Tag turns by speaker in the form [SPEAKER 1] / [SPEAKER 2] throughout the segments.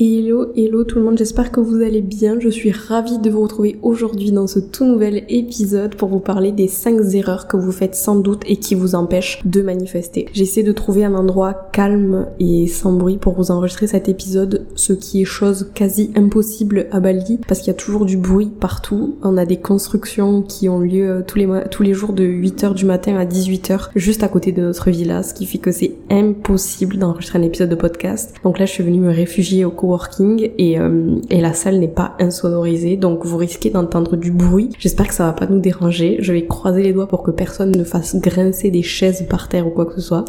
[SPEAKER 1] Hello, hello tout le monde, j'espère que vous allez bien. Je suis ravie de vous retrouver aujourd'hui dans ce tout nouvel épisode pour vous parler des 5 erreurs que vous faites sans doute et qui vous empêchent de manifester. J'essaie de trouver un endroit calme et sans bruit pour vous enregistrer cet épisode, ce qui est chose quasi impossible à Bali parce qu'il y a toujours du bruit partout. On a des constructions qui ont lieu euh, tous les, tous les jours de 8h du matin à 18h juste à côté de notre villa, ce qui fait que c'est impossible d'enregistrer un épisode de podcast. Donc là je suis venue me réfugier au euh, et la salle n'est pas insonorisée donc vous risquez d'entendre du bruit. J'espère que ça va pas nous déranger. Je vais croiser les doigts pour que personne ne fasse grincer des chaises par terre ou quoi que ce soit.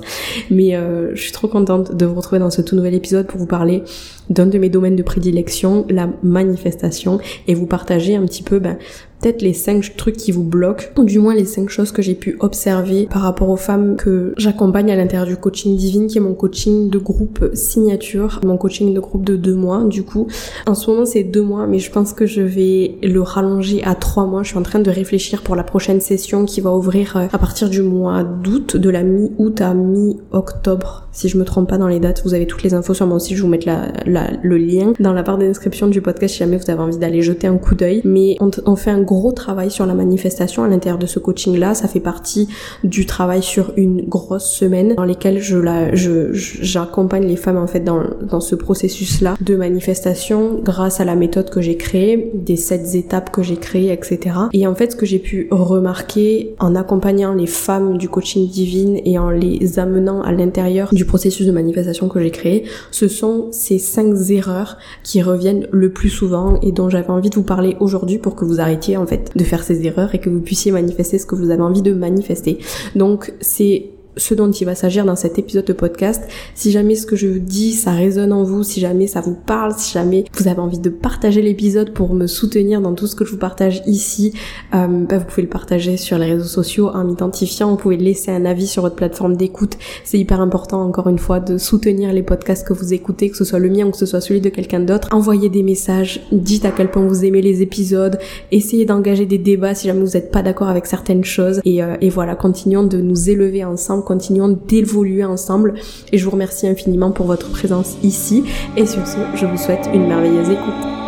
[SPEAKER 1] Mais euh, je suis trop contente de vous retrouver dans ce tout nouvel épisode pour vous parler d'un de mes domaines de prédilection, la manifestation, et vous partager un petit peu ben, peut-être les cinq trucs qui vous bloquent, ou du moins les cinq choses que j'ai pu observer par rapport aux femmes que j'accompagne à l'intérieur du coaching divine, qui est mon coaching de groupe signature, mon coaching de groupe de deux mois. Du coup, en ce moment c'est deux mois, mais je pense que je vais le rallonger à trois mois. Je suis en train de réfléchir pour la prochaine session qui va ouvrir euh, à partir du mois d'août, de la mi-août à mi-octobre. Si je me trompe pas dans les dates, vous avez toutes les infos sur moi aussi. Je vous la, le lien dans la barre de description du podcast si jamais vous avez envie d'aller jeter un coup d'œil. Mais on, fait un travail sur la manifestation à l'intérieur de ce coaching là. Ça fait partie du travail sur une grosse semaine dans lesquelles je la, j'accompagne les femmes en fait dans, dans ce processus là de manifestation grâce à la méthode que j'ai créée, des sept étapes que j'ai créées, etc. Et en fait, ce que j'ai pu remarquer en accompagnant les femmes du coaching divine et en les amenant à l'intérieur du processus de manifestation que j'ai créé, ce sont ces cinq erreurs qui reviennent le plus souvent et dont j'avais envie de vous parler aujourd'hui pour que vous arrêtiez en fait de faire ces erreurs et que vous puissiez manifester ce que vous avez envie de manifester. Donc c'est ce dont il va s'agir dans cet épisode de podcast. Si jamais ce que je dis, ça résonne en vous, si jamais ça vous parle, si jamais vous avez envie de partager l'épisode pour me soutenir dans tout ce que je vous partage ici, euh, bah, vous pouvez le partager sur les réseaux sociaux en m'identifiant, vous pouvez laisser un avis sur votre plateforme d'écoute. C'est hyper important, encore une fois, de soutenir les podcasts que vous écoutez, que ce soit le mien ou que ce soit celui de quelqu'un d'autre. Envoyez des messages, dites à quel point vous aimez les épisodes, essayez d'engager des débats si jamais vous n'êtes pas d'accord avec certaines choses. Et, euh, et voilà, continuons de nous élever ensemble continuons d'évoluer ensemble et je vous remercie infiniment pour votre présence ici et sur ce, je vous souhaite une merveilleuse écoute.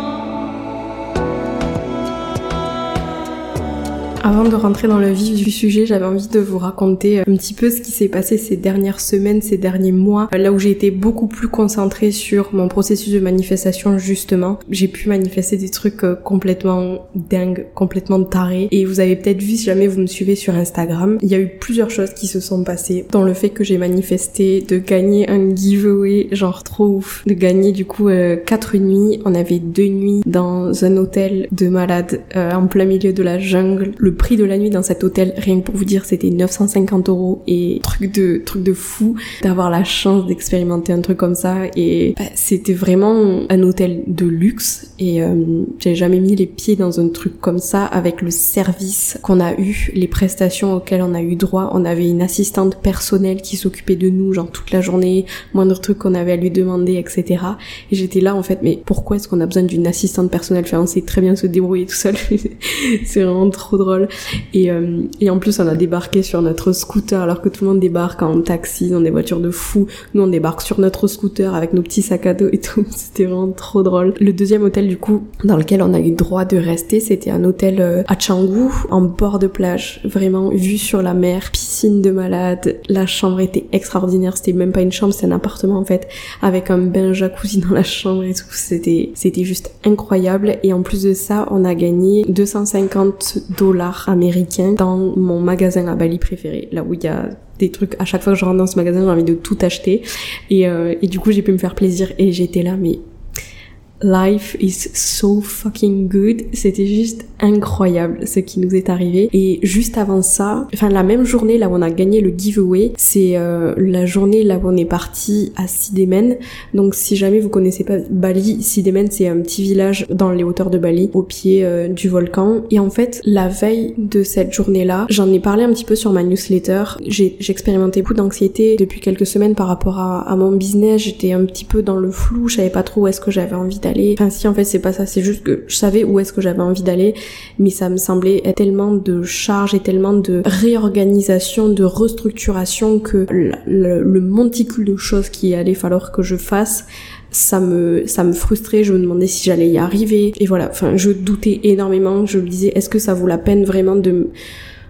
[SPEAKER 1] Avant de rentrer dans le vif du sujet, j'avais envie de vous raconter un petit peu ce qui s'est passé ces dernières semaines, ces derniers mois, là où j'ai été beaucoup plus concentrée sur mon processus de manifestation justement. J'ai pu manifester des trucs euh, complètement dingues, complètement tarés. Et vous avez peut-être vu si jamais vous me suivez sur Instagram, il y a eu plusieurs choses qui se sont passées dans le fait que j'ai manifesté de gagner un giveaway genre trop ouf, de gagner du coup euh, quatre nuits. On avait deux nuits dans un hôtel de malade euh, en plein milieu de la jungle. Le prix de la nuit dans cet hôtel, rien que pour vous dire, c'était 950 euros et truc de truc de fou d'avoir la chance d'expérimenter un truc comme ça et bah, c'était vraiment un hôtel de luxe et euh, j'avais jamais mis les pieds dans un truc comme ça avec le service qu'on a eu, les prestations auxquelles on a eu droit. On avait une assistante personnelle qui s'occupait de nous genre toute la journée, moindre truc qu'on avait à lui demander, etc. Et j'étais là en fait, mais pourquoi est-ce qu'on a besoin d'une assistante personnelle? On sait très bien se débrouiller tout seul. c'est vraiment trop drôle. Et, euh, et en plus, on a débarqué sur notre scooter alors que tout le monde débarque en taxi, dans des voitures de fous. Nous, on débarque sur notre scooter avec nos petits sacs à dos et tout. C'était vraiment trop drôle. Le deuxième hôtel, du coup, dans lequel on a eu droit de rester, c'était un hôtel euh, à Canggu, en bord de plage, vraiment vue sur la mer, piscine de malade. La chambre était extraordinaire. C'était même pas une chambre, c'est un appartement en fait, avec un bain jacuzzi dans la chambre et tout. C'était, c'était juste incroyable. Et en plus de ça, on a gagné 250 dollars américain dans mon magasin à Bali préféré, là où il y a des trucs. À chaque fois que je rentre dans ce magasin j'ai envie de tout acheter. Et, euh, et du coup j'ai pu me faire plaisir et j'étais là mais Life is so fucking good. C'était juste incroyable ce qui nous est arrivé. Et juste avant ça, enfin la même journée là où on a gagné le giveaway, c'est euh, la journée là où on est parti à Sidemen. Donc si jamais vous connaissez pas Bali, Sidemen c'est un petit village dans les hauteurs de Bali, au pied euh, du volcan. Et en fait, la veille de cette journée-là, j'en ai parlé un petit peu sur ma newsletter. J'ai expérimenté beaucoup d'anxiété depuis quelques semaines par rapport à, à mon business. J'étais un petit peu dans le flou, je savais pas trop où est-ce que j'avais envie d'aller. Enfin si en fait c'est pas ça, c'est juste que je savais où est-ce que j'avais envie d'aller, mais ça me semblait être tellement de charges et tellement de réorganisation, de restructuration que le, monticule de choses qu'il allait falloir que je fasse ça me ça me frustrait. Je me demandais si j'allais y arriver. Et voilà. Enfin je doutais énormément. Je me disais est-ce que ça vaut la peine vraiment de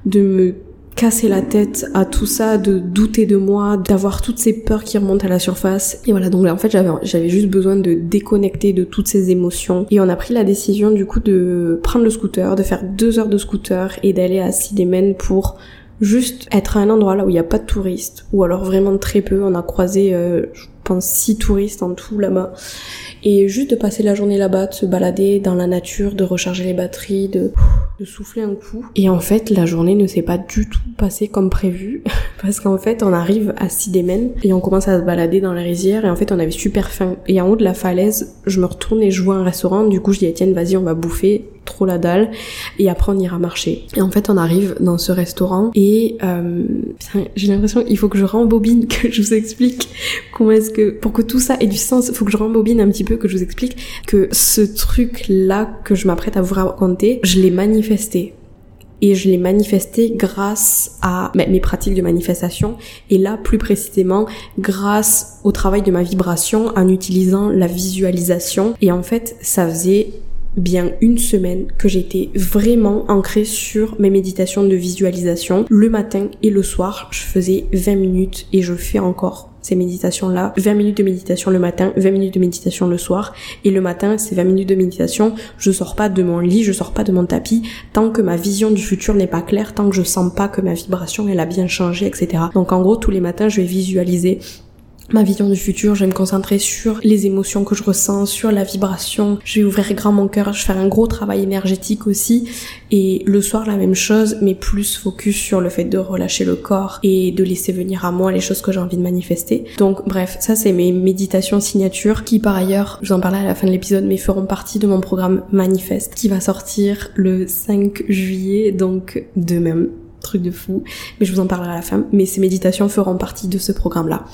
[SPEAKER 1] de me casser la tête à tout ça, de douter de moi, d'avoir toutes ces peurs qui remontent à la surface. Et voilà, donc là, en fait, j'avais, j'avais juste besoin de déconnecter de toutes ces émotions. Et on a pris la décision, du coup, de prendre le scooter, de faire deux heures de scooter et d'aller à Sidemen pour juste être à un endroit là où il n'y a pas de touristes, ou alors vraiment très peu. On a croisé, euh, pense, six touristes en tout là-bas et juste de passer la journée là-bas, de se balader dans la nature, de recharger les batteries, de, souffler un coup. Et en fait, la journée ne s'est pas du tout passée comme prévu parce qu'en fait, on arrive à Sidemen et on commence à se balader dans la rizière et en fait, on avait super faim. Et en haut de la falaise, je me retourne et je vois un restaurant. Du coup, je dis à Etienne, vas-y, on va bouffer trop la dalle. Et après on ira marcher. Et en fait on arrive dans ce restaurant et euh, j'ai l'impression il faut que je rembobine, que je vous explique comment est-ce que pour que tout ça ait du sens, il faut que je rembobine un petit peu, que je vous explique que ce truc là que je m'apprête à vous raconter, je l'ai manifesté. Et je l'ai manifesté grâce à mes pratiques de manifestation. Et là plus précisément grâce au travail de ma vibration en utilisant la visualisation. Et en fait ça faisait bien une semaine que j'étais vraiment ancrée sur mes méditations de visualisation. Le matin et le soir, je faisais 20 minutes et je fais encore ces méditations-là. 20 minutes de méditation le matin, 20 minutes de méditation le soir. Et le matin, ces 20 minutes de méditation, je sors pas de mon lit, je sors pas de mon tapis tant que ma vision du futur n'est pas claire, tant que je sens pas que ma vibration elle a bien changé, etc. Donc en gros, tous les matins, je vais visualiser ma vision du futur, je vais me concentrer sur les émotions que je ressens, sur la vibration, je vais ouvrir grand mon cœur, je vais faire un gros travail énergétique aussi. Et le soir la même chose mais plus focus sur le fait de relâcher le corps et de laisser venir à moi les choses que j'ai envie de manifester. Donc bref, ça c'est mes méditations signatures qui par ailleurs, je vous en parlerai à la fin de l'épisode mais feront partie de mon programme Manifeste qui va sortir le 5 juillet donc demain truc de fou, mais je vous en parlerai à la fin. Mais ces méditations feront partie de ce programme-là.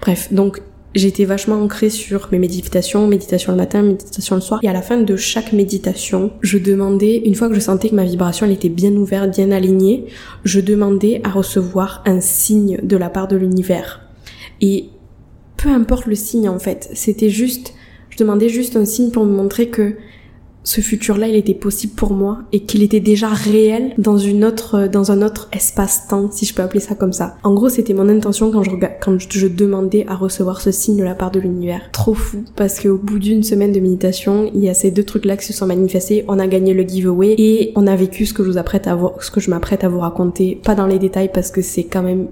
[SPEAKER 1] Bref, donc j'étais vachement ancrée sur mes méditations, méditation le matin, méditation le soir. Et à la fin de chaque méditation, je demandais, une fois que je sentais que ma vibration était bien ouverte, bien alignée, je demandais à recevoir un signe de la part de l'univers. Et peu importe le signe en fait, c'était juste, je demandais juste un signe pour me montrer que ce futur-là, il était possible pour moi et qu'il était déjà réel dans une autre, dans un autre espace-temps, si je peux appeler ça comme ça. En gros, c'était mon intention quand je, demandais à recevoir ce signe de la part de l'univers. Trop fou, parce qu'au bout d'une semaine de méditation, il y a ces deux trucs-là qui se sont manifestés. On a gagné le giveaway et on a vécu ce que je m'apprête à vous raconter. Pas dans les détails parce que c'est quand même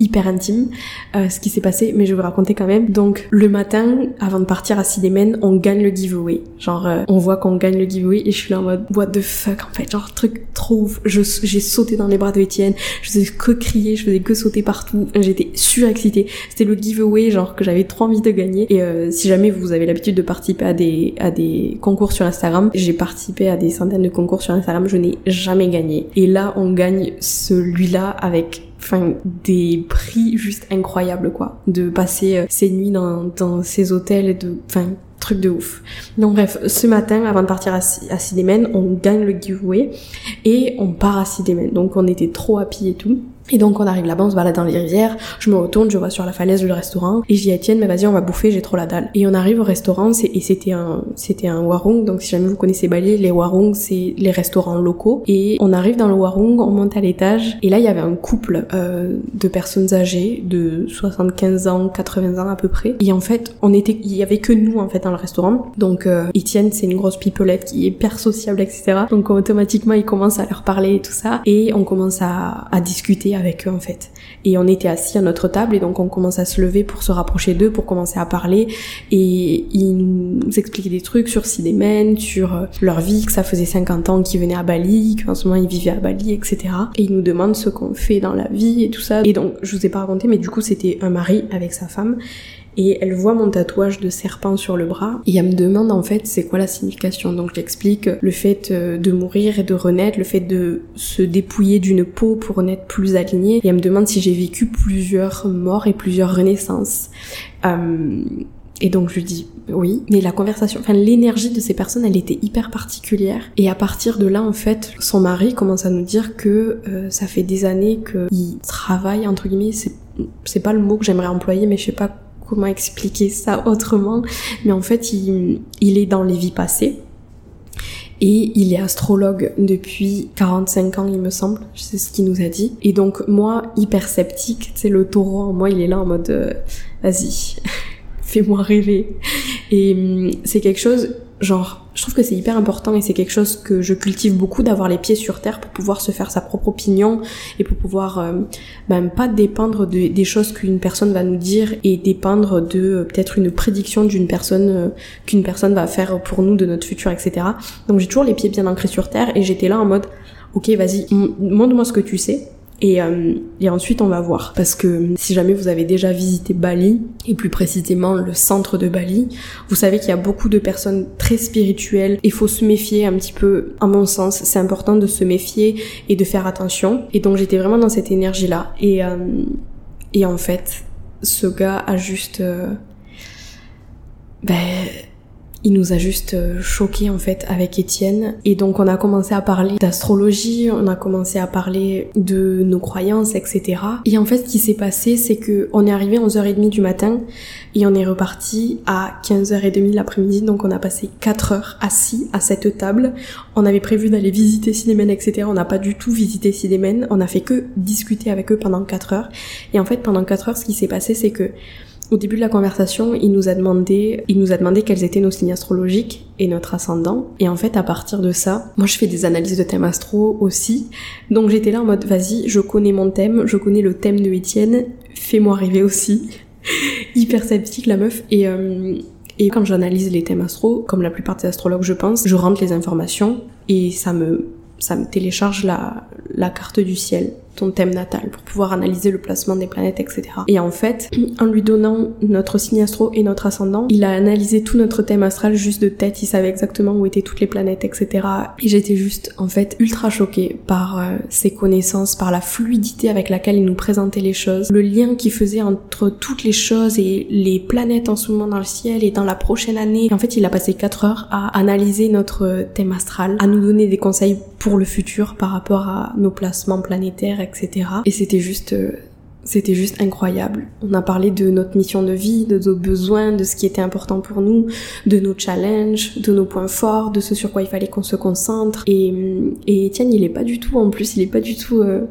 [SPEAKER 1] hyper intime euh, ce qui s'est passé, mais je vais vous raconter quand même. Donc le matin, avant de partir à Sidemen, on gagne le giveaway. Genre euh, on voit qu'on gagne le giveaway et je suis là en mode what the fuck en fait, genre truc trop ouf. J'ai sauté dans les bras de Étienne, je faisais que crier, je faisais que sauter partout. J'étais surexcitée. C'était le giveaway genre que j'avais trop envie de gagner. Et euh, si jamais vous avez l'habitude de participer à des à des concours sur Instagram, j'ai participé à des centaines de concours sur Instagram, je n'ai jamais gagné. Et là on gagne celui-là avec des prix juste incroyables quoi de passer euh, ces nuits dans, dans ces hôtels et de enfin truc de ouf. Donc bref, ce matin, avant de partir à, à on gagne le giveaway et on part à Sidemen. Donc on était trop happy et tout. Et donc on arrive là-bas, on se balade dans les rivières, je me retourne, je vois sur la falaise le restaurant, et je dis à Etienne, mais vas-y on va bouffer, j'ai trop la dalle. Et on arrive au restaurant, et c'était un, c'était un warung, donc si jamais vous connaissez Bali, les warung c'est les restaurants locaux. Et on arrive dans le warung, on monte à l'étage, et là il y avait un couple euh, de personnes âgées, de 75 ans, 80 ans à peu près. Et en fait, on était, il y avait que nous en fait dans le restaurant. Donc euh, Etienne c'est une grosse pipelette qui est hyper sociable, etc. Donc automatiquement il commence à leur parler et tout ça, et on commence à, à discuter avec eux en fait. Et on était assis à notre table et donc on commence à se lever pour se rapprocher d'eux, pour commencer à parler. Et ils nous expliquaient des trucs sur Sidémen, sur euh, leur vie, que ça faisait 50 ans qu'ils venaient à Bali, qu'en ce moment ils vivaient à Bali, etc. Et ils nous demandent ce qu'on fait dans la vie et tout ça. Et donc je vous ai pas raconté, mais du coup c'était un mari avec sa femme et elle voit mon tatouage de serpent sur le bras et elle me demande en fait c'est quoi la signification. Donc j'explique le fait euh, de mourir et de renaître, le fait de se dépouiller d'une peau pour naître plus aligné et elle me demande si j'ai vécu plusieurs morts et plusieurs renaissances. Euh, et donc je lui dis oui, mais la conversation, enfin l'énergie de ces personnes, elle était hyper particulière. Et à partir de là, en fait, son mari commence à nous dire que euh, ça fait des années qu'il travaille entre guillemets. C'est pas le mot que j'aimerais employer, mais je sais pas comment expliquer ça autrement, mais en fait, il, il est dans les vies passées. Et il est astrologue depuis 45 ans, il me semble. C'est ce qu'il nous a dit. Et donc, moi, hyper sceptique, tu sais, le taureau moi, il est là en mode, euh, vas-y, fais-moi rêver. Et hum, c'est quelque chose, genre, je trouve que c'est hyper important et c'est quelque chose que je cultive beaucoup d'avoir les pieds sur terre pour pouvoir se faire sa propre opinion et pour pouvoir euh, ben, pas dépendre de, des choses qu'une personne va nous dire et dépendre de euh, peut-être une prédiction d'une personne euh, qu'une personne va faire pour nous de notre futur etc donc j'ai toujours les pieds bien ancrés sur terre et j'étais là en mode ok vas-y montre-moi ce que tu sais et, euh, et, ensuite, on va voir. Parce que si jamais vous avez déjà visité Bali, et plus précisément le centre de Bali, vous savez qu'il y a beaucoup de personnes très spirituelles. Il faut se méfier un petit peu, à mon sens. C'est important de se méfier et de faire attention. Et donc, j'étais vraiment dans cette énergie-là. Et, euh, et en fait, ce gars a juste... Euh, ben il nous a juste euh, choqué en fait avec Étienne et donc on a commencé à parler d'astrologie, on a commencé à parler de nos croyances, etc. Et en fait ce qui s'est passé c'est que on est arrivé à 11h30 du matin et on est reparti à 15h30 l'après-midi donc on a passé 4 heures assis à cette table. On avait prévu d'aller visiter Cinémen, etc. On n'a pas du tout visité Cinémen, on a fait que discuter avec eux pendant 4 heures et en fait pendant 4 heures ce qui s'est passé c'est que au début de la conversation, il nous a demandé, il nous a demandé quels étaient nos signes astrologiques et notre ascendant. Et en fait, à partir de ça, moi je fais des analyses de thèmes astro aussi. Donc j'étais là en mode, vas-y, je connais mon thème, je connais le thème de Étienne, fais-moi rêver aussi. Hyper sceptique la meuf. Et, euh, et quand j'analyse les thèmes astro, comme la plupart des astrologues je pense, je rentre les informations et ça me, ça me télécharge la, la carte du ciel ton thème natal pour pouvoir analyser le placement des planètes, etc. Et en fait, en lui donnant notre signe astro et notre ascendant, il a analysé tout notre thème astral juste de tête, il savait exactement où étaient toutes les planètes, etc. Et j'étais juste, en fait, ultra choquée par euh, ses connaissances, par la fluidité avec laquelle il nous présentait les choses, le lien qu'il faisait entre toutes les choses et les planètes en ce moment dans le ciel et dans la prochaine année. en fait, il a passé 4 heures à analyser notre thème astral, à nous donner des conseils pour le futur par rapport à nos placements planétaires, etc. Et c'était juste euh, c'était juste incroyable. On a parlé de notre mission de vie, de nos besoins, de ce qui était important pour nous, de nos challenges, de nos points forts, de ce sur quoi il fallait qu'on se concentre. Et, et Etienne, il est pas du tout, en plus, il est pas du tout euh,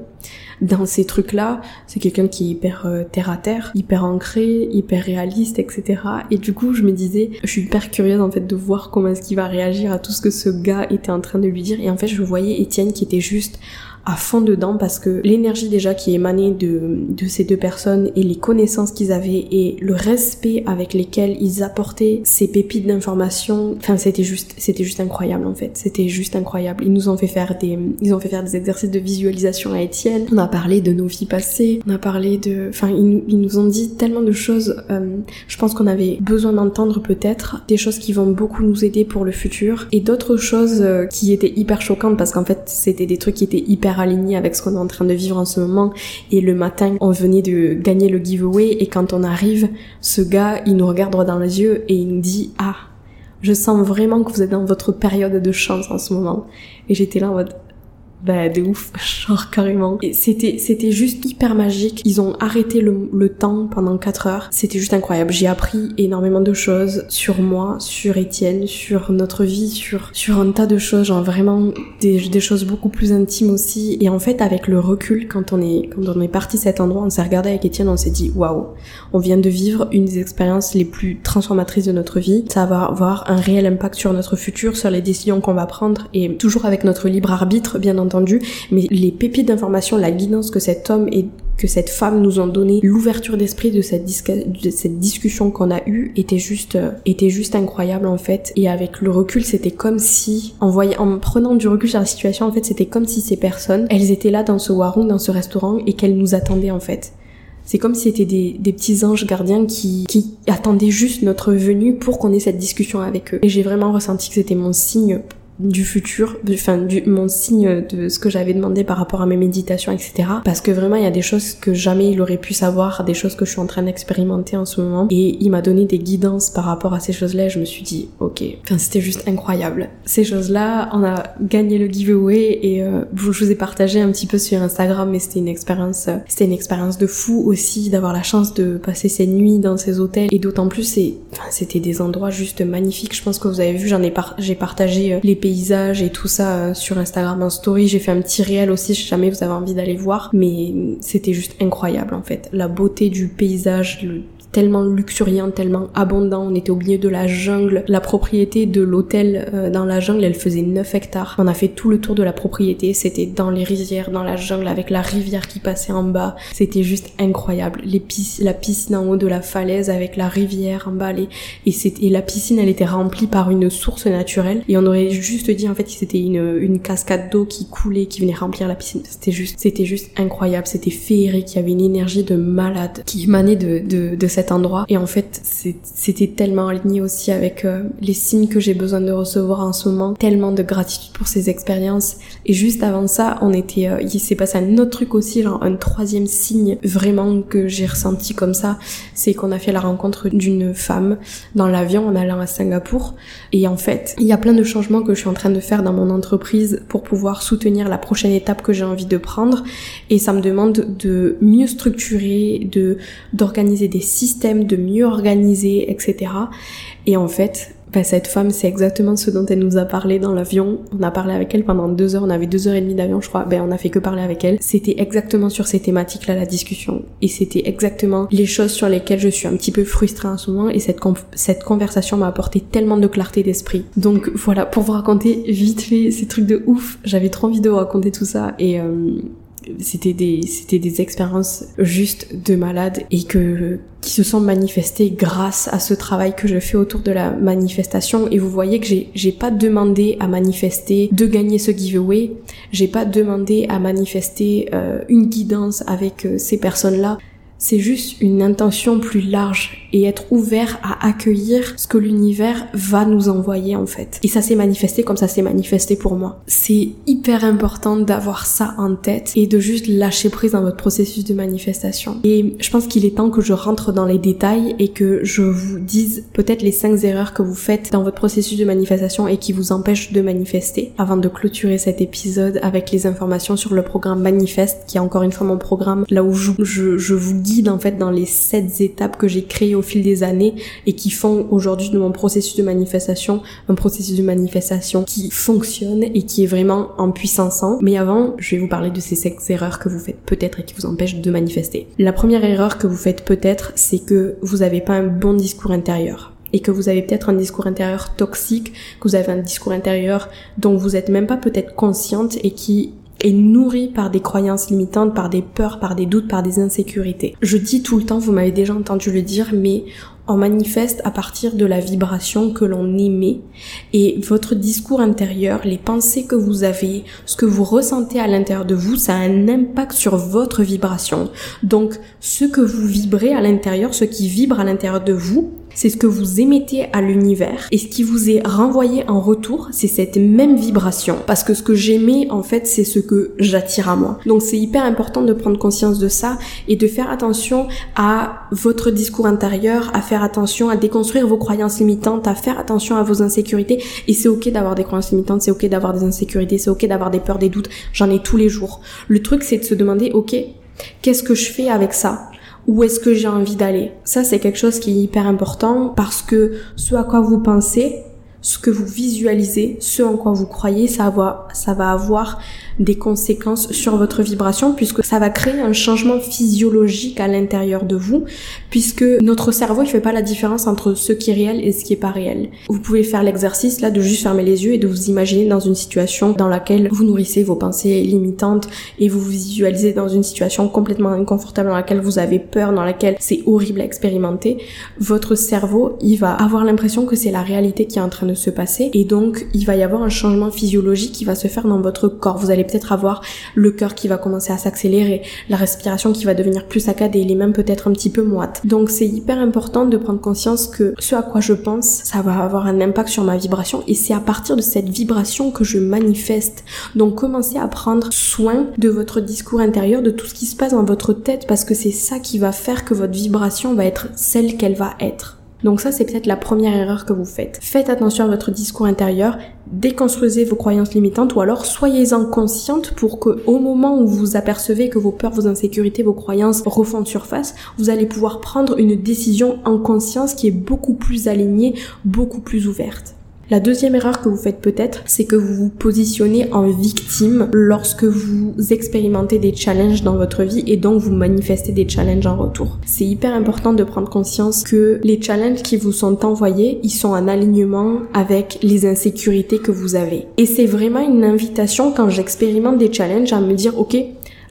[SPEAKER 1] dans ces trucs-là. C'est quelqu'un qui est hyper euh, terre à terre, hyper ancré, hyper réaliste, etc. Et du coup, je me disais, je suis hyper curieuse en fait de voir comment est-ce qu'il va réagir à tout ce que ce gars était en train de lui dire. Et en fait, je voyais Etienne qui était juste à fond dedans parce que l'énergie déjà qui émanait de, de ces deux personnes et les connaissances qu'ils avaient et le respect avec lesquels ils apportaient ces pépites d'informations, enfin c'était juste c'était juste incroyable en fait, c'était juste incroyable. Ils nous ont fait faire des ils ont fait faire des exercices de visualisation à Étienne. On a parlé de nos vies passées, on a parlé de enfin ils, ils nous ont dit tellement de choses euh, je pense qu'on avait besoin d'entendre peut-être des choses qui vont beaucoup nous aider pour le futur et d'autres choses euh, qui étaient hyper choquantes parce qu'en fait c'était des trucs qui étaient hyper aligné avec ce qu'on est en train de vivre en ce moment. Et le matin, on venait de gagner le giveaway et quand on arrive, ce gars, il nous regarde droit dans les yeux et il nous dit, ah, je sens vraiment que vous êtes dans votre période de chance en ce moment. Et j'étais là en mode, bah de ouf, genre carrément. C'était c'était juste hyper magique. Ils ont arrêté le, le temps pendant 4 heures. C'était juste incroyable. J'ai appris énormément de choses sur moi, sur Étienne, sur notre vie, sur sur un tas de choses, genre vraiment des, des choses beaucoup plus intimes aussi. Et en fait, avec le recul, quand on est quand on est parti cet endroit, on s'est regardé avec Étienne, on s'est dit waouh, on vient de vivre une des expériences les plus transformatrices de notre vie. Ça va avoir un réel impact sur notre futur, sur les décisions qu'on va prendre et toujours avec notre libre arbitre, bien entendu mais les pépites d'information, la guidance que cet homme et que cette femme nous ont donné, l'ouverture d'esprit de cette, discussion qu'on a eue était juste, euh, était juste incroyable en fait. Et avec le recul, c'était comme si, en voyant, en prenant du recul sur la situation, en fait, c'était comme si ces personnes, elles étaient là dans ce warung, dans ce restaurant, et qu'elles nous attendaient en fait. C'est comme si c'était des, petits anges gardiens qui attendaient juste notre venue pour qu'on ait cette discussion avec eux. Et j'ai vraiment ressenti que c'était mon signe du futur, enfin mon signe de ce que j'avais demandé par rapport à mes méditations, etc. Parce que vraiment il y a des choses que jamais il aurait pu savoir, des choses que je suis en train d'expérimenter en ce moment. Et il m'a donné des guidances par rapport à ces choses-là. Je me suis dit ok, enfin c'était juste incroyable. Ces choses-là, on a gagné le giveaway et euh, je vous ai partagé un petit peu sur Instagram, mais c'était une expérience, c'était une expérience de fou aussi d'avoir la chance de passer ces nuits dans ces hôtels et d'autant plus c'est, enfin, c'était des endroits juste magnifiques. Je pense que vous avez vu, j'en ai j'ai partagé euh, les paysages et tout ça euh, sur Instagram en story. J'ai fait un petit réel aussi si jamais vous avez envie d'aller voir. Mais c'était juste incroyable en fait. La beauté du paysage, le tellement luxuriant, tellement abondant. On était au milieu de la jungle. La propriété de l'hôtel euh, dans la jungle, elle faisait 9 hectares. On a fait tout le tour de la propriété. C'était dans les rizières, dans la jungle, avec la rivière qui passait en bas. C'était juste incroyable. La piscine en haut de la falaise avec la rivière en bas. Et, la piscine, elle était remplie par une source naturelle. Et on aurait juste dit en fait que c'était une, cascade d'eau qui coulait, qui venait remplir la piscine. C'était juste, incroyable. C'était féerique. Il y avait une énergie de malade qui émanait de cette endroit. Et en fait, c'était tellement aligné aussi avec euh, les signes que j'ai besoin de recevoir en ce moment. Tellement de gratitude pour ces expériences. Et juste avant ça, on était, euh, il s'est passé un autre truc aussi, genre un troisième signe vraiment que j'ai ressenti comme ça, c'est qu'on a fait la rencontre d'une femme dans l'avion en allant à Singapour. Et en fait, il y a plein de changements que je suis en train de faire dans mon entreprise pour pouvoir soutenir la prochaine étape que j'ai envie de prendre. Et ça me demande de mieux structurer, de d'organiser des systèmes de mieux organiser, etc. Et en fait, bah, cette femme, c'est exactement ce dont elle nous a parlé dans l'avion. On a parlé avec elle pendant deux heures, on avait deux heures et demie d'avion, je crois. Ben, on a fait que parler avec elle. C'était exactement sur ces thématiques-là la discussion. Et c'était exactement les choses sur lesquelles je suis un petit peu frustrée en ce moment. Et cette, cette conversation m'a apporté tellement de clarté d'esprit. Donc voilà, pour vous raconter vite fait ces trucs de ouf, j'avais trop envie de vous raconter tout ça. Et, euh, c'était des c'était des expériences juste de malade et que qui se sont manifestées grâce à ce travail que je fais autour de la manifestation. Et vous voyez que j'ai j'ai pas demandé à manifester de gagner ce giveaway. J'ai pas demandé à manifester euh, une guidance avec euh, ces personnes là c'est juste une intention plus large et être ouvert à accueillir ce que l'univers va nous envoyer en fait. Et ça s'est manifesté comme ça s'est manifesté pour moi. C'est hyper important d'avoir ça en tête et de juste lâcher prise dans votre processus de manifestation. Et je pense qu'il est temps que je rentre dans les détails et que je vous dise peut-être les cinq erreurs que vous faites dans votre processus de manifestation et qui vous empêchent de manifester avant de clôturer cet épisode avec les informations sur le programme Manifeste qui est encore une fois mon programme là où je, je vous guide en fait dans les sept étapes que j'ai créées au fil des années et qui font aujourd'hui de mon processus de manifestation un processus de manifestation qui fonctionne et qui est vraiment en puissance. Mais avant, je vais vous parler de ces cinq erreurs que vous faites peut-être et qui vous empêchent de manifester. La première erreur que vous faites peut-être, c'est que vous n'avez pas un bon discours intérieur et que vous avez peut-être un discours intérieur toxique, que vous avez un discours intérieur dont vous êtes même pas peut-être consciente et qui est nourri par des croyances limitantes, par des peurs, par des doutes, par des insécurités. Je dis tout le temps, vous m'avez déjà entendu le dire, mais on manifeste à partir de la vibration que l'on émet et votre discours intérieur, les pensées que vous avez, ce que vous ressentez à l'intérieur de vous, ça a un impact sur votre vibration. Donc ce que vous vibrez à l'intérieur, ce qui vibre à l'intérieur de vous, c'est ce que vous émettez à l'univers et ce qui vous est renvoyé en retour, c'est cette même vibration. Parce que ce que j'aimais, en fait, c'est ce que j'attire à moi. Donc c'est hyper important de prendre conscience de ça et de faire attention à votre discours intérieur, à faire attention à déconstruire vos croyances limitantes, à faire attention à vos insécurités. Et c'est ok d'avoir des croyances limitantes, c'est ok d'avoir des insécurités, c'est ok d'avoir des peurs, des doutes. J'en ai tous les jours. Le truc, c'est de se demander, ok, qu'est-ce que je fais avec ça? Où est-ce que j'ai envie d'aller. Ça, c'est quelque chose qui est hyper important parce que ce à quoi vous pensez, ce que vous visualisez, ce en quoi vous croyez, ça va, ça va avoir des conséquences sur votre vibration puisque ça va créer un changement physiologique à l'intérieur de vous puisque notre cerveau il fait pas la différence entre ce qui est réel et ce qui est pas réel. Vous pouvez faire l'exercice là de juste fermer les yeux et de vous imaginer dans une situation dans laquelle vous nourrissez vos pensées limitantes et vous vous visualisez dans une situation complètement inconfortable dans laquelle vous avez peur, dans laquelle c'est horrible à expérimenter. Votre cerveau, il va avoir l'impression que c'est la réalité qui est en train de se passer et donc il va y avoir un changement physiologique qui va se faire dans votre corps. Vous allez peut-être avoir le cœur qui va commencer à s'accélérer, la respiration qui va devenir plus saccadée, les mains peut-être un petit peu moites. Donc c'est hyper important de prendre conscience que ce à quoi je pense, ça va avoir un impact sur ma vibration et c'est à partir de cette vibration que je manifeste. Donc commencez à prendre soin de votre discours intérieur, de tout ce qui se passe dans votre tête parce que c'est ça qui va faire que votre vibration va être celle qu'elle va être. Donc ça, c'est peut-être la première erreur que vous faites. Faites attention à votre discours intérieur, déconstruisez vos croyances limitantes ou alors soyez-en consciente pour que au moment où vous apercevez que vos peurs, vos insécurités, vos croyances refont surface, vous allez pouvoir prendre une décision en conscience qui est beaucoup plus alignée, beaucoup plus ouverte. La deuxième erreur que vous faites peut-être, c'est que vous vous positionnez en victime lorsque vous expérimentez des challenges dans votre vie et donc vous manifestez des challenges en retour. C'est hyper important de prendre conscience que les challenges qui vous sont envoyés, ils sont en alignement avec les insécurités que vous avez. Et c'est vraiment une invitation quand j'expérimente des challenges à me dire, ok,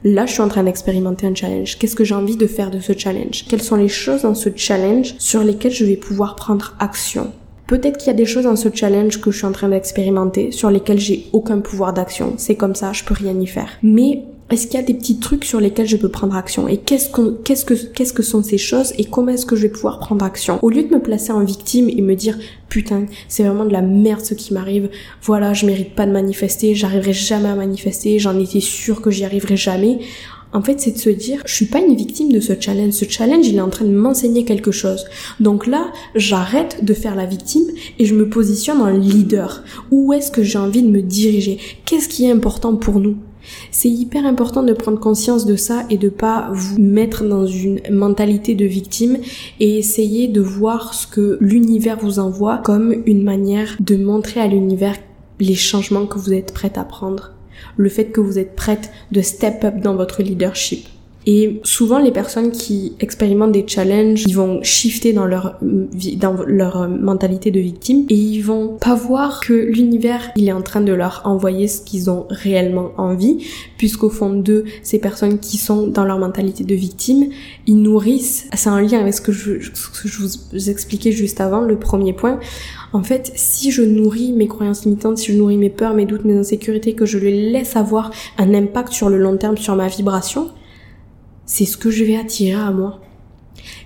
[SPEAKER 1] Là, je suis en train d'expérimenter un challenge. Qu'est-ce que j'ai envie de faire de ce challenge? Quelles sont les choses dans ce challenge sur lesquelles je vais pouvoir prendre action? Peut-être qu'il y a des choses dans ce challenge que je suis en train d'expérimenter sur lesquelles j'ai aucun pouvoir d'action. C'est comme ça, je peux rien y faire. Mais est-ce qu'il y a des petits trucs sur lesquels je peux prendre action? Et qu'est-ce que qu'est-ce que sont ces choses et comment est-ce que je vais pouvoir prendre action? Au lieu de me placer en victime et me dire putain c'est vraiment de la merde ce qui m'arrive voilà je mérite pas de manifester j'arriverai jamais à manifester j'en étais sûre que j'y arriverai jamais en fait, c'est de se dire, je suis pas une victime de ce challenge. Ce challenge, il est en train de m'enseigner quelque chose. Donc là, j'arrête de faire la victime et je me positionne en leader. Où est-ce que j'ai envie de me diriger? Qu'est-ce qui est important pour nous? C'est hyper important de prendre conscience de ça et de pas vous mettre dans une mentalité de victime et essayer de voir ce que l'univers vous envoie comme une manière de montrer à l'univers les changements que vous êtes prête à prendre le fait que vous êtes prête de step up dans votre leadership. Et souvent, les personnes qui expérimentent des challenges, ils vont shifter dans leur dans leur mentalité de victime et ils vont pas voir que l'univers, il est en train de leur envoyer ce qu'ils ont réellement envie, puisqu'au fond d'eux, ces personnes qui sont dans leur mentalité de victime, ils nourrissent, c'est un lien avec ce que je vous expliquais juste avant, le premier point. En fait, si je nourris mes croyances limitantes, si je nourris mes peurs, mes doutes, mes insécurités, que je les laisse avoir un impact sur le long terme sur ma vibration, c'est ce que je vais attirer à moi.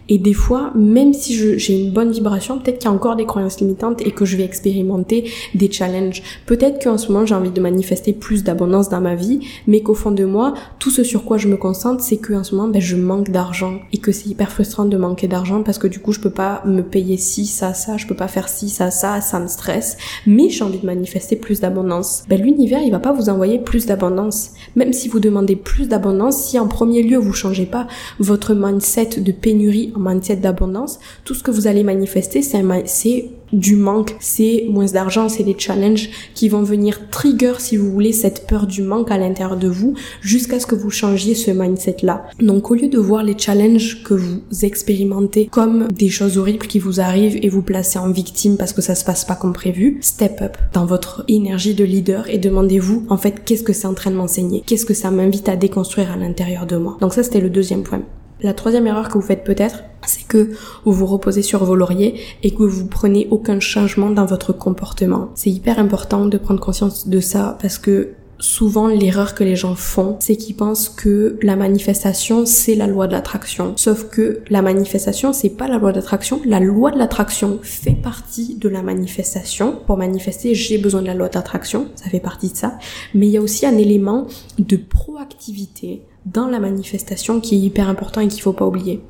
[SPEAKER 1] Et des fois, même si j'ai une bonne vibration, peut-être qu'il y a encore des croyances limitantes et que je vais expérimenter des challenges. Peut-être qu'en ce moment, j'ai envie de manifester plus d'abondance dans ma vie, mais qu'au fond de moi, tout ce sur quoi je me concentre, c'est qu'en ce moment, ben, je manque d'argent et que c'est hyper frustrant de manquer d'argent parce que du coup, je peux pas me payer ci, ça, ça, je peux pas faire ci, ça, ça, ça me stresse. Mais j'ai envie de manifester plus d'abondance. Ben, l'univers, il va pas vous envoyer plus d'abondance. Même si vous demandez plus d'abondance, si en premier lieu, vous changez pas votre mindset de pénurie mindset d'abondance, tout ce que vous allez manifester, c'est du manque, c'est moins d'argent, c'est des challenges qui vont venir trigger, si vous voulez, cette peur du manque à l'intérieur de vous, jusqu'à ce que vous changiez ce mindset-là. Donc au lieu de voir les challenges que vous expérimentez comme des choses horribles qui vous arrivent et vous placer en victime parce que ça se passe pas comme prévu, step up dans votre énergie de leader et demandez-vous, en fait, qu'est-ce que c'est en train de m'enseigner? Qu'est-ce que ça m'invite à déconstruire à l'intérieur de moi? Donc ça, c'était le deuxième point. La troisième erreur que vous faites peut-être, c'est que vous vous reposez sur vos lauriers et que vous prenez aucun changement dans votre comportement. C'est hyper important de prendre conscience de ça parce que souvent l'erreur que les gens font, c'est qu'ils pensent que la manifestation c'est la loi de l'attraction. Sauf que la manifestation c'est pas la loi de l'attraction. La loi de l'attraction fait partie de la manifestation. Pour manifester, j'ai besoin de la loi de l'attraction, ça fait partie de ça. Mais il y a aussi un élément de proactivité dans la manifestation qui est hyper important et qu'il faut pas oublier.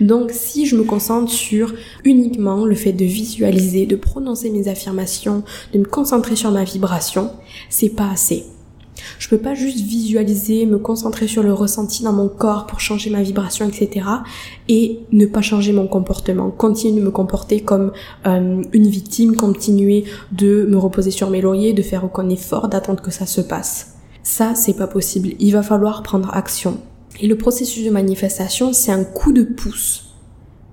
[SPEAKER 1] Donc si je me concentre sur uniquement le fait de visualiser, de prononcer mes affirmations, de me concentrer sur ma vibration, c'est pas assez. Je peux pas juste visualiser, me concentrer sur le ressenti dans mon corps pour changer ma vibration, etc. et ne pas changer mon comportement. Continuer de me comporter comme euh, une victime, continuer de me reposer sur mes lauriers, de faire aucun effort, d'attendre que ça se passe. Ça, c'est pas possible. Il va falloir prendre action. Et le processus de manifestation, c'est un coup de pouce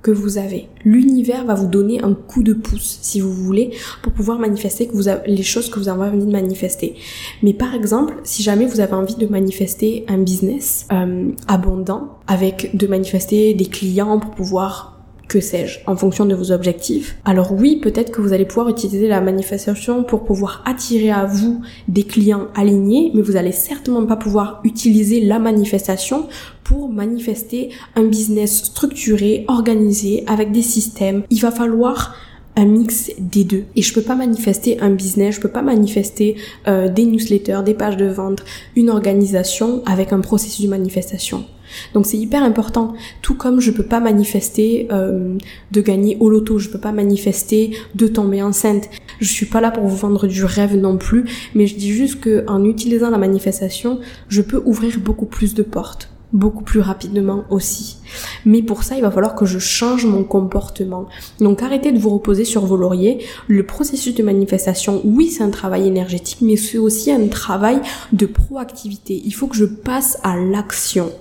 [SPEAKER 1] que vous avez. L'univers va vous donner un coup de pouce, si vous voulez, pour pouvoir manifester que vous les choses que vous avez envie de manifester. Mais par exemple, si jamais vous avez envie de manifester un business euh, abondant, avec de manifester des clients pour pouvoir que sais-je, en fonction de vos objectifs. Alors oui, peut-être que vous allez pouvoir utiliser la manifestation pour pouvoir attirer à vous des clients alignés, mais vous allez certainement pas pouvoir utiliser la manifestation pour manifester un business structuré, organisé, avec des systèmes. Il va falloir un mix des deux. Et je peux pas manifester un business, je peux pas manifester euh, des newsletters, des pages de vente, une organisation avec un processus de manifestation. Donc c'est hyper important. Tout comme je peux pas manifester euh, de gagner au loto, je peux pas manifester de tomber enceinte. Je suis pas là pour vous vendre du rêve non plus, mais je dis juste que en utilisant la manifestation, je peux ouvrir beaucoup plus de portes beaucoup plus rapidement aussi. Mais pour ça, il va falloir que je change mon comportement. Donc arrêtez de vous reposer sur vos lauriers. Le processus de manifestation, oui, c'est un travail énergétique, mais c'est aussi un travail de proactivité. Il faut que je passe à l'action.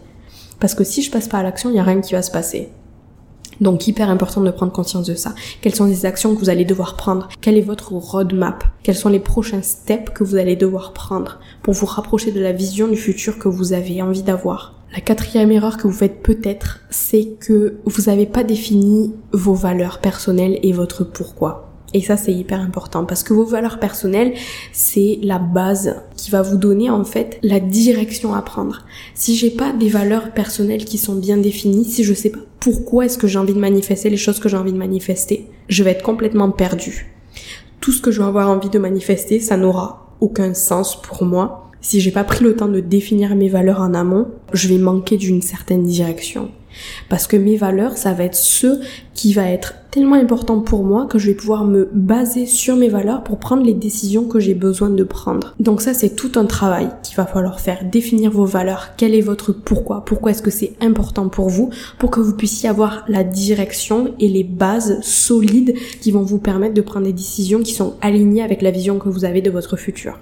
[SPEAKER 1] Parce que si je passe pas à l'action, il n'y a rien qui va se passer. Donc hyper important de prendre conscience de ça. Quelles sont les actions que vous allez devoir prendre? Quel est votre roadmap? Quels sont les prochains steps que vous allez devoir prendre pour vous rapprocher de la vision du futur que vous avez envie d'avoir? La quatrième erreur que vous faites peut-être, c'est que vous n'avez pas défini vos valeurs personnelles et votre pourquoi. Et ça, c'est hyper important parce que vos valeurs personnelles, c'est la base qui va vous donner en fait la direction à prendre. Si j'ai pas des valeurs personnelles qui sont bien définies, si je sais pas pourquoi est-ce que j'ai envie de manifester les choses que j'ai envie de manifester, je vais être complètement perdu. Tout ce que je vais avoir envie de manifester, ça n'aura aucun sens pour moi. Si j'ai pas pris le temps de définir mes valeurs en amont, je vais manquer d'une certaine direction. Parce que mes valeurs, ça va être ce qui va être tellement important pour moi que je vais pouvoir me baser sur mes valeurs pour prendre les décisions que j'ai besoin de prendre. Donc ça, c'est tout un travail qu'il va falloir faire. Définir vos valeurs. Quel est votre pourquoi? Pourquoi est-ce que c'est important pour vous? Pour que vous puissiez avoir la direction et les bases solides qui vont vous permettre de prendre des décisions qui sont alignées avec la vision que vous avez de votre futur.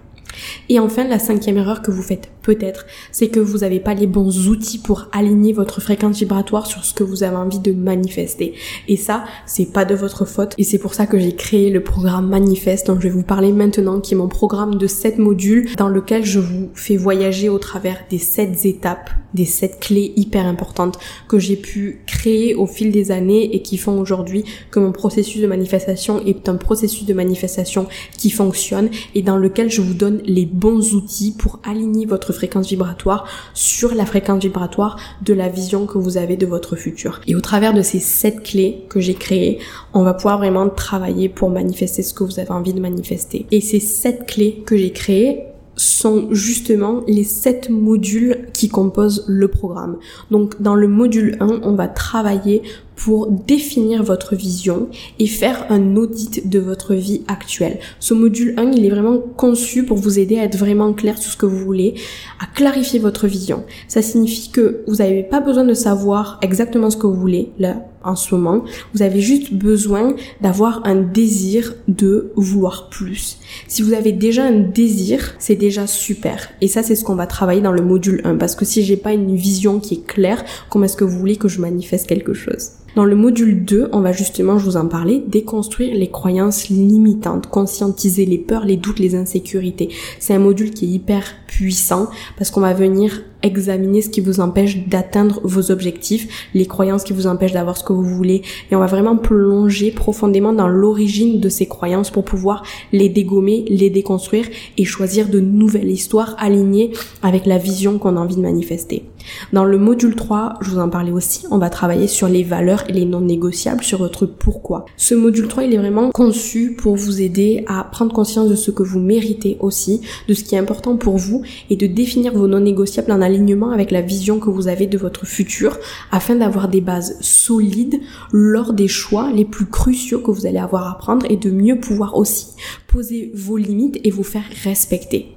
[SPEAKER 1] Et enfin, la cinquième erreur que vous faites peut-être, c'est que vous n'avez pas les bons outils pour aligner votre fréquence vibratoire sur ce que vous avez envie de manifester. Et ça, c'est pas de votre faute. Et c'est pour ça que j'ai créé le programme Manifeste dont je vais vous parler maintenant, qui est mon programme de 7 modules dans lequel je vous fais voyager au travers des 7 étapes, des 7 clés hyper importantes que j'ai pu créer au fil des années et qui font aujourd'hui que mon processus de manifestation est un processus de manifestation qui fonctionne et dans lequel je vous donne les bons outils pour aligner votre fréquence vibratoire sur la fréquence vibratoire de la vision que vous avez de votre futur. Et au travers de ces sept clés que j'ai créées, on va pouvoir vraiment travailler pour manifester ce que vous avez envie de manifester. Et ces sept clés que j'ai créées, sont justement les sept modules qui composent le programme. Donc dans le module 1, on va travailler pour définir votre vision et faire un audit de votre vie actuelle. Ce module 1, il est vraiment conçu pour vous aider à être vraiment clair sur ce que vous voulez, à clarifier votre vision. Ça signifie que vous n'avez pas besoin de savoir exactement ce que vous voulez là en ce moment. Vous avez juste besoin d'avoir un désir de vouloir plus. Si vous avez déjà un désir, c'est déjà super. Et ça, c'est ce qu'on va travailler dans le module 1. Parce que si j'ai pas une vision qui est claire, comment est-ce que vous voulez que je manifeste quelque chose? Dans le module 2, on va justement, je vous en parler, déconstruire les croyances limitantes, conscientiser les peurs, les doutes, les insécurités. C'est un module qui est hyper puissant parce qu'on va venir examiner ce qui vous empêche d'atteindre vos objectifs, les croyances qui vous empêchent d'avoir ce que vous voulez et on va vraiment plonger profondément dans l'origine de ces croyances pour pouvoir les dégommer, les déconstruire et choisir de nouvelles histoires alignées avec la vision qu'on a envie de manifester. Dans le module 3, je vous en parlais aussi, on va travailler sur les valeurs et les non négociables, sur votre pourquoi. Ce module 3, il est vraiment conçu pour vous aider à prendre conscience de ce que vous méritez aussi, de ce qui est important pour vous et de définir vos non négociables en alignement avec la vision que vous avez de votre futur afin d'avoir des bases solides lors des choix les plus cruciaux que vous allez avoir à prendre et de mieux pouvoir aussi poser vos limites et vous faire respecter.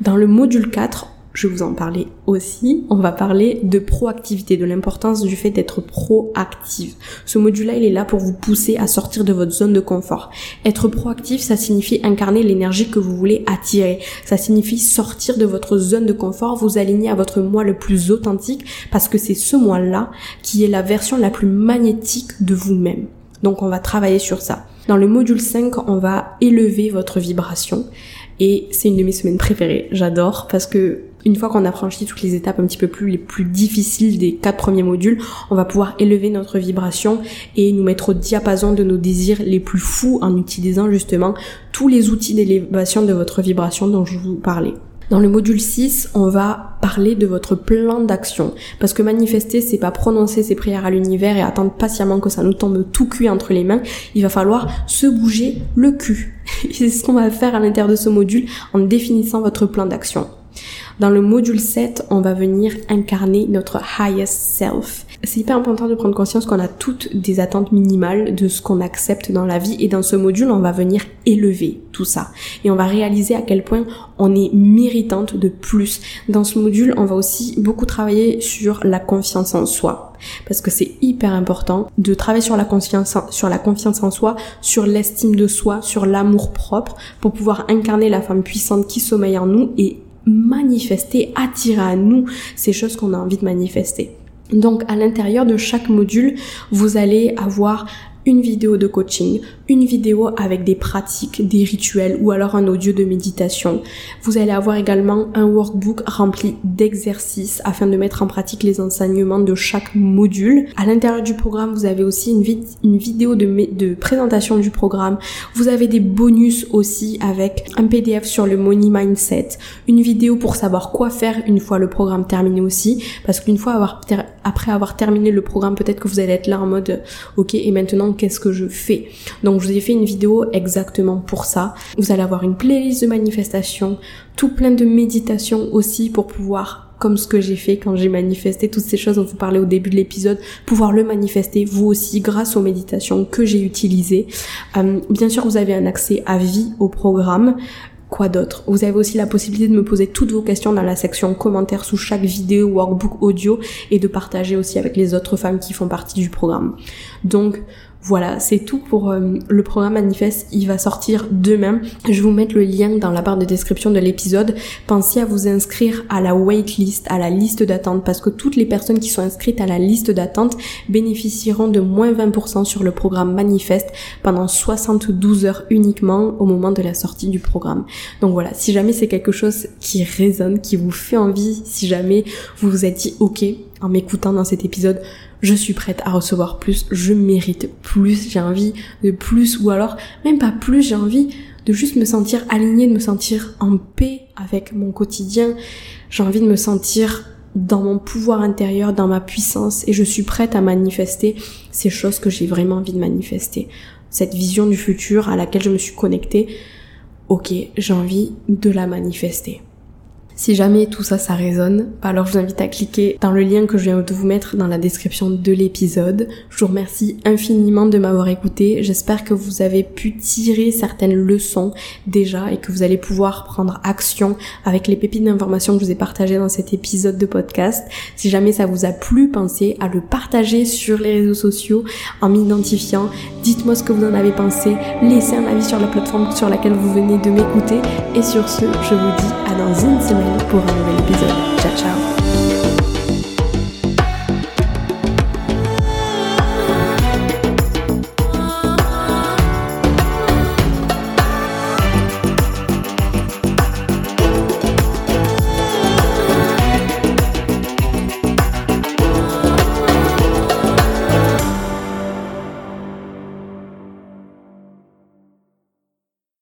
[SPEAKER 1] Dans le module 4, je vous en parler aussi. On va parler de proactivité, de l'importance du fait d'être proactive. Ce module-là, il est là pour vous pousser à sortir de votre zone de confort. Être proactif, ça signifie incarner l'énergie que vous voulez attirer. Ça signifie sortir de votre zone de confort, vous aligner à votre moi le plus authentique, parce que c'est ce moi-là qui est la version la plus magnétique de vous-même. Donc on va travailler sur ça. Dans le module 5, on va élever votre vibration. Et c'est une de mes semaines préférées. J'adore parce que une fois qu'on a franchi toutes les étapes un petit peu plus les plus difficiles des quatre premiers modules, on va pouvoir élever notre vibration et nous mettre au diapason de nos désirs les plus fous en utilisant justement tous les outils d'élévation de votre vibration dont je vous parlais. Dans le module 6, on va parler de votre plan d'action. Parce que manifester, c'est pas prononcer ses prières à l'univers et attendre patiemment que ça nous tombe tout cuit entre les mains. Il va falloir se bouger le cul. c'est ce qu'on va faire à l'intérieur de ce module en définissant votre plan d'action. Dans le module 7, on va venir incarner notre highest self. C'est hyper important de prendre conscience qu'on a toutes des attentes minimales de ce qu'on accepte dans la vie et dans ce module, on va venir élever tout ça et on va réaliser à quel point on est méritante de plus. Dans ce module, on va aussi beaucoup travailler sur la confiance en soi parce que c'est hyper important de travailler sur la confiance sur la confiance en soi, sur l'estime de soi, sur l'amour propre pour pouvoir incarner la femme puissante qui sommeille en nous et manifester, attirer à nous ces choses qu'on a envie de manifester. Donc à l'intérieur de chaque module, vous allez avoir une vidéo de coaching, une vidéo avec des pratiques, des rituels ou alors un audio de méditation. Vous allez avoir également un workbook rempli d'exercices afin de mettre en pratique les enseignements de chaque module. À l'intérieur du programme, vous avez aussi une, une vidéo de, de présentation du programme. Vous avez des bonus aussi avec un PDF sur le money mindset, une vidéo pour savoir quoi faire une fois le programme terminé aussi, parce qu'une fois avoir après avoir terminé le programme, peut-être que vous allez être là en mode ok et maintenant qu'est-ce que je fais. Donc je vous ai fait une vidéo exactement pour ça. Vous allez avoir une playlist de manifestations, tout plein de méditations aussi pour pouvoir comme ce que j'ai fait quand j'ai manifesté toutes ces choses dont vous parlez au début de l'épisode, pouvoir le manifester vous aussi grâce aux méditations que j'ai utilisées. Euh, bien sûr, vous avez un accès à vie au programme. Quoi d'autre? Vous avez aussi la possibilité de me poser toutes vos questions dans la section commentaires sous chaque vidéo, workbook, audio et de partager aussi avec les autres femmes qui font partie du programme. Donc voilà, c'est tout pour euh, le programme Manifeste. Il va sortir demain. Je vous mettre le lien dans la barre de description de l'épisode. Pensez à vous inscrire à la waitlist, à la liste d'attente, parce que toutes les personnes qui sont inscrites à la liste d'attente bénéficieront de moins 20% sur le programme Manifeste pendant 72 heures uniquement au moment de la sortie du programme. Donc voilà, si jamais c'est quelque chose qui résonne, qui vous fait envie, si jamais vous vous êtes dit ok en m'écoutant dans cet épisode, je suis prête à recevoir plus, je mérite plus, j'ai envie de plus, ou alors même pas plus, j'ai envie de juste me sentir alignée, de me sentir en paix avec mon quotidien, j'ai envie de me sentir dans mon pouvoir intérieur, dans ma puissance, et je suis prête à manifester ces choses que j'ai vraiment envie de manifester. Cette vision du futur à laquelle je me suis connectée, ok, j'ai envie de la manifester. Si jamais tout ça, ça résonne, alors je vous invite à cliquer dans le lien que je viens de vous mettre dans la description de l'épisode. Je vous remercie infiniment de m'avoir écouté. J'espère que vous avez pu tirer certaines leçons déjà et que vous allez pouvoir prendre action avec les pépites d'informations que je vous ai partagées dans cet épisode de podcast. Si jamais ça vous a plu, pensez à le partager sur les réseaux sociaux en m'identifiant. Dites-moi ce que vous en avez pensé. Laissez un avis sur la plateforme sur laquelle vous venez de m'écouter. Et sur ce, je vous dis à dans une semaine pour un nouvel épisode. Ciao ciao